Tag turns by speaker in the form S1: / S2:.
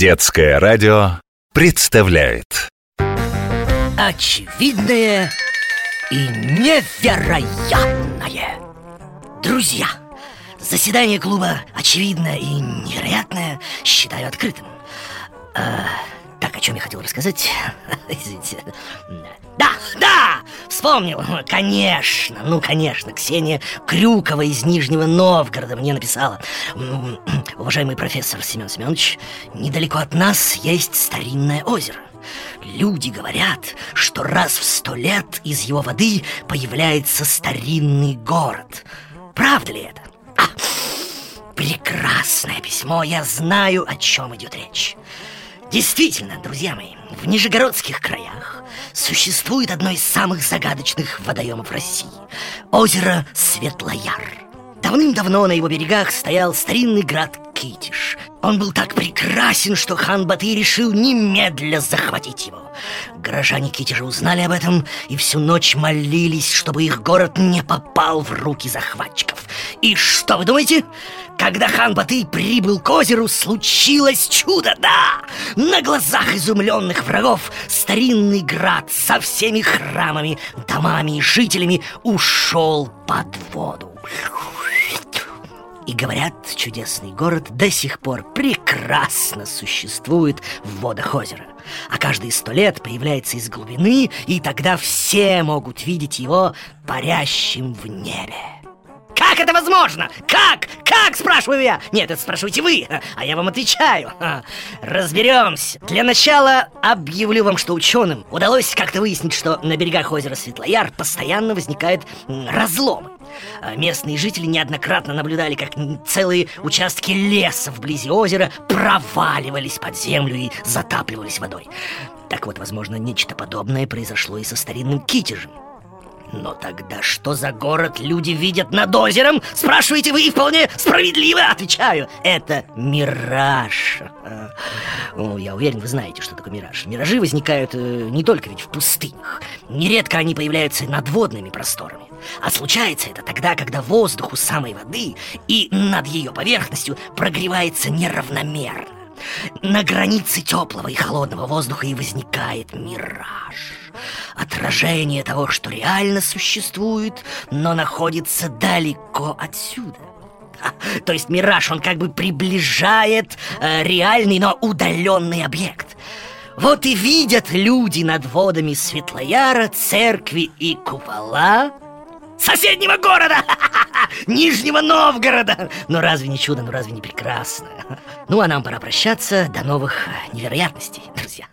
S1: Детское радио представляет.
S2: Очевидное и невероятное. Друзья, заседание клуба «Очевидное и невероятное» считаю открытым. А, Так, о чем я хотел рассказать? Извините. Да, да, вспомнил Конечно, ну конечно Ксения Крюкова из Нижнего Новгорода мне написала «М, Уважаемый профессор Семен Семенович Недалеко от нас есть старинное озеро Люди говорят, что раз в сто лет из его воды появляется старинный город. Правда ли это? А, прекрасное письмо, я знаю, о чем идет речь. Действительно, друзья мои, в Нижегородских краях существует одно из самых загадочных водоемов России – озеро Светлояр. Давным-давно на его берегах стоял старинный град Китиш. Он был так прекрасен, что хан Батый решил немедля захватить его. Горожане Китежа узнали об этом и всю ночь молились, чтобы их город не попал в руки захватчиков. И что вы думаете? Когда хан Батый прибыл к озеру, случилось чудо, да! На глазах изумленных врагов старинный град со всеми храмами, домами и жителями ушел под воду. И говорят, чудесный город до сих пор прекрасно существует в водах озера. А каждые сто лет появляется из глубины, и тогда все могут видеть его парящим в небе. Как это возможно? Как? Как, спрашиваю я? Нет, это спрашиваете вы, а я вам отвечаю. Разберемся. Для начала объявлю вам, что ученым удалось как-то выяснить, что на берегах озера Светлояр постоянно возникают м, разломы. А Местные жители неоднократно наблюдали, как целые участки леса вблизи озера проваливались под землю и затапливались водой. Так вот, возможно, нечто подобное произошло и со старинным Китежем. Но тогда что за город люди видят над озером? Спрашиваете вы и вполне справедливо отвечаю. Это мираж. О, я уверен, вы знаете, что такое мираж. Миражи возникают э, не только ведь в пустынях. Нередко они появляются над водными просторами. А случается это тогда, когда воздух у самой воды и над ее поверхностью прогревается неравномерно. На границе теплого и холодного воздуха и возникает мираж. Отражение того, что реально существует, но находится далеко отсюда. То есть мираж, он как бы приближает э, реальный, но удаленный объект. Вот и видят люди над водами Светлояра, церкви и купола соседнего города, Нижнего Новгорода. Ну разве не чудо, ну разве не прекрасно? Ну а нам пора прощаться. До новых невероятностей, друзья.